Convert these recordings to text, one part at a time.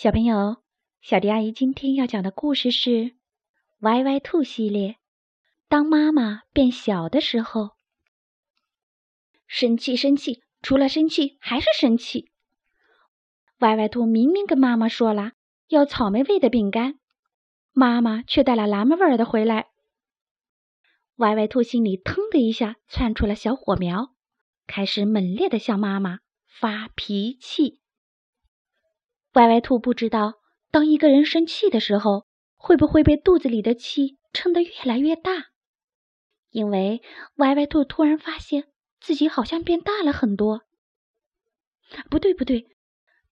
小朋友，小迪阿姨今天要讲的故事是《歪歪兔》系列。当妈妈变小的时候，生气，生气，除了生气还是生气。歪歪兔明明跟妈妈说了要草莓味的饼干，妈妈却带了蓝莓味的回来。歪歪兔心里腾的一下窜出了小火苗，开始猛烈的向妈妈发脾气。歪歪兔不知道，当一个人生气的时候，会不会被肚子里的气撑得越来越大？因为歪歪兔突然发现自己好像变大了很多。不对，不对，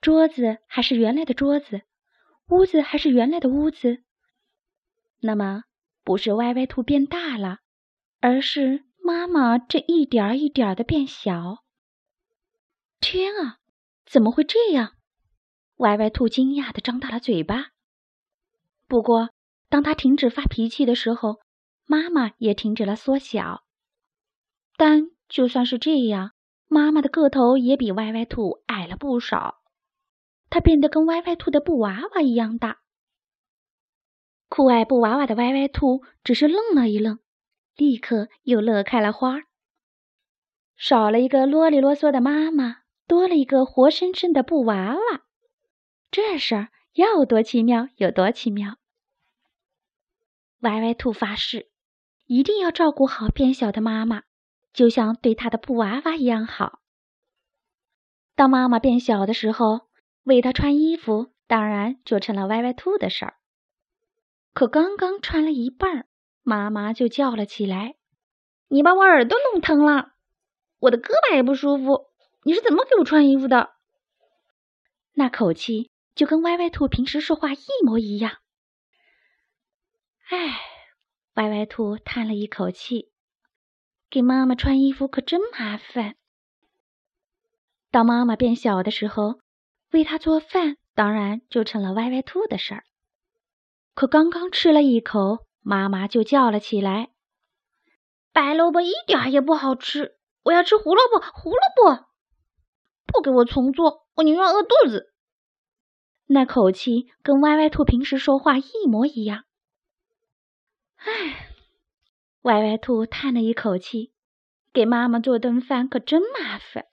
桌子还是原来的桌子，屋子还是原来的屋子。那么，不是歪歪兔变大了，而是妈妈这一点儿一点儿的变小。天啊，怎么会这样？歪歪兔惊讶的张大了嘴巴。不过，当他停止发脾气的时候，妈妈也停止了缩小。但就算是这样，妈妈的个头也比歪歪兔矮了不少。它变得跟歪歪兔的布娃娃一样大。酷爱布娃娃的歪歪兔只是愣了一愣，立刻又乐开了花。少了一个啰里啰嗦的妈妈，多了一个活生生的布娃娃。这事儿要多奇妙有多奇妙！歪歪兔发誓，一定要照顾好变小的妈妈，就像对他的布娃娃一样好。当妈妈变小的时候，为她穿衣服，当然就成了歪歪兔的事儿。可刚刚穿了一半，妈妈就叫了起来：“你把我耳朵弄疼了，我的胳膊也不舒服，你是怎么给我穿衣服的？”那口气。就跟歪歪兔平时说话一模一样。唉，歪歪兔叹了一口气，给妈妈穿衣服可真麻烦。当妈妈变小的时候，为她做饭当然就成了歪歪兔的事儿。可刚刚吃了一口，妈妈就叫了起来：“白萝卜一点也不好吃，我要吃胡萝卜，胡萝卜！不给我重做，我宁愿饿肚子。”那口气跟歪歪兔平时说话一模一样。唉，歪歪兔叹了一口气，给妈妈做顿饭可真麻烦。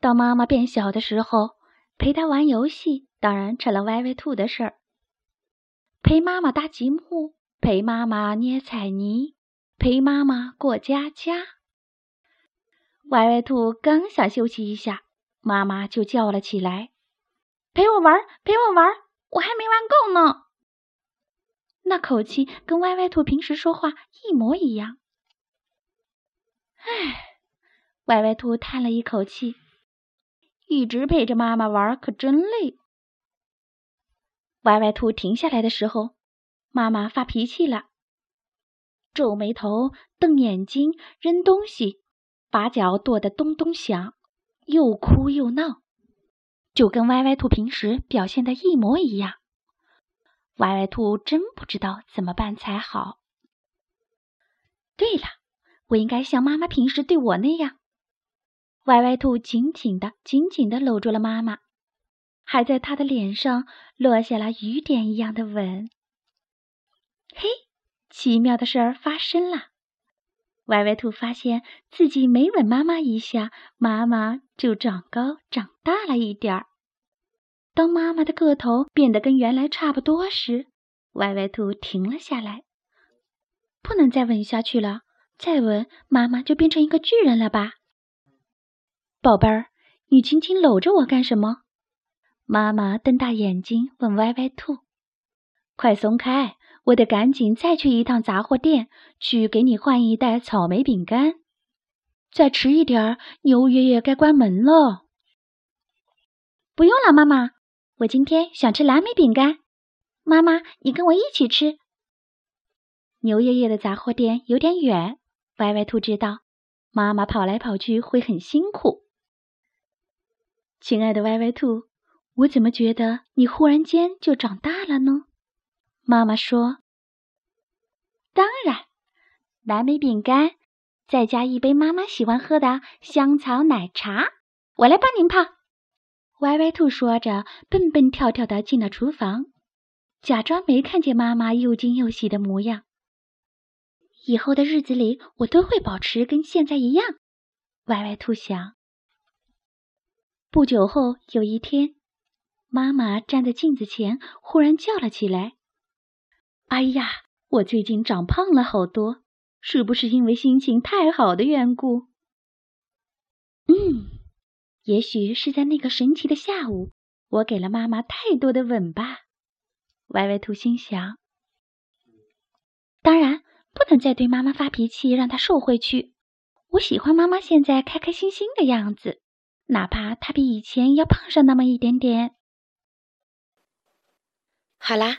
当妈妈变小的时候，陪她玩游戏当然成了歪歪兔的事儿。陪妈妈搭积木，陪妈妈捏彩泥，陪妈妈过家家。歪歪兔刚想休息一下，妈妈就叫了起来。陪我玩，陪我玩，我还没玩够呢。那口气跟歪歪兔平时说话一模一样。唉，歪歪兔叹了一口气，一直陪着妈妈玩可真累。歪歪兔停下来的时候，妈妈发脾气了，皱眉头，瞪眼睛，扔东西，把脚跺得咚咚响，又哭又闹。就跟歪歪兔平时表现的一模一样，歪歪兔真不知道怎么办才好。对了，我应该像妈妈平时对我那样。歪歪兔紧紧的、紧紧的搂住了妈妈，还在她的脸上落下了雨点一样的吻。嘿，奇妙的事儿发生了！歪歪兔发现自己每吻妈妈一下，妈妈就长高长大了一点儿。当妈妈的个头变得跟原来差不多时，歪歪兔停了下来。不能再吻下去了，再吻妈妈就变成一个巨人了吧？宝贝儿，你紧紧搂着我干什么？妈妈瞪大眼睛问歪歪兔：“快松开，我得赶紧再去一趟杂货店，去给你换一袋草莓饼干。再迟一点儿，牛爷爷该关门了。”不用了，妈妈。我今天想吃蓝莓饼干，妈妈，你跟我一起吃。牛爷爷的杂货店有点远，歪歪兔知道妈妈跑来跑去会很辛苦。亲爱的歪歪兔，我怎么觉得你忽然间就长大了呢？妈妈说：“当然，蓝莓饼干，再加一杯妈妈喜欢喝的香草奶茶，我来帮您泡。”歪歪兔说着，蹦蹦跳跳的进了厨房，假装没看见妈妈又惊又喜的模样。以后的日子里，我都会保持跟现在一样。歪歪兔想。不久后，有一天，妈妈站在镜子前，忽然叫了起来：“哎呀，我最近长胖了好多，是不是因为心情太好的缘故？”嗯。也许是在那个神奇的下午，我给了妈妈太多的吻吧。歪歪兔心想。当然，不能再对妈妈发脾气，让她瘦回去。我喜欢妈妈现在开开心心的样子，哪怕她比以前要胖上那么一点点。好啦，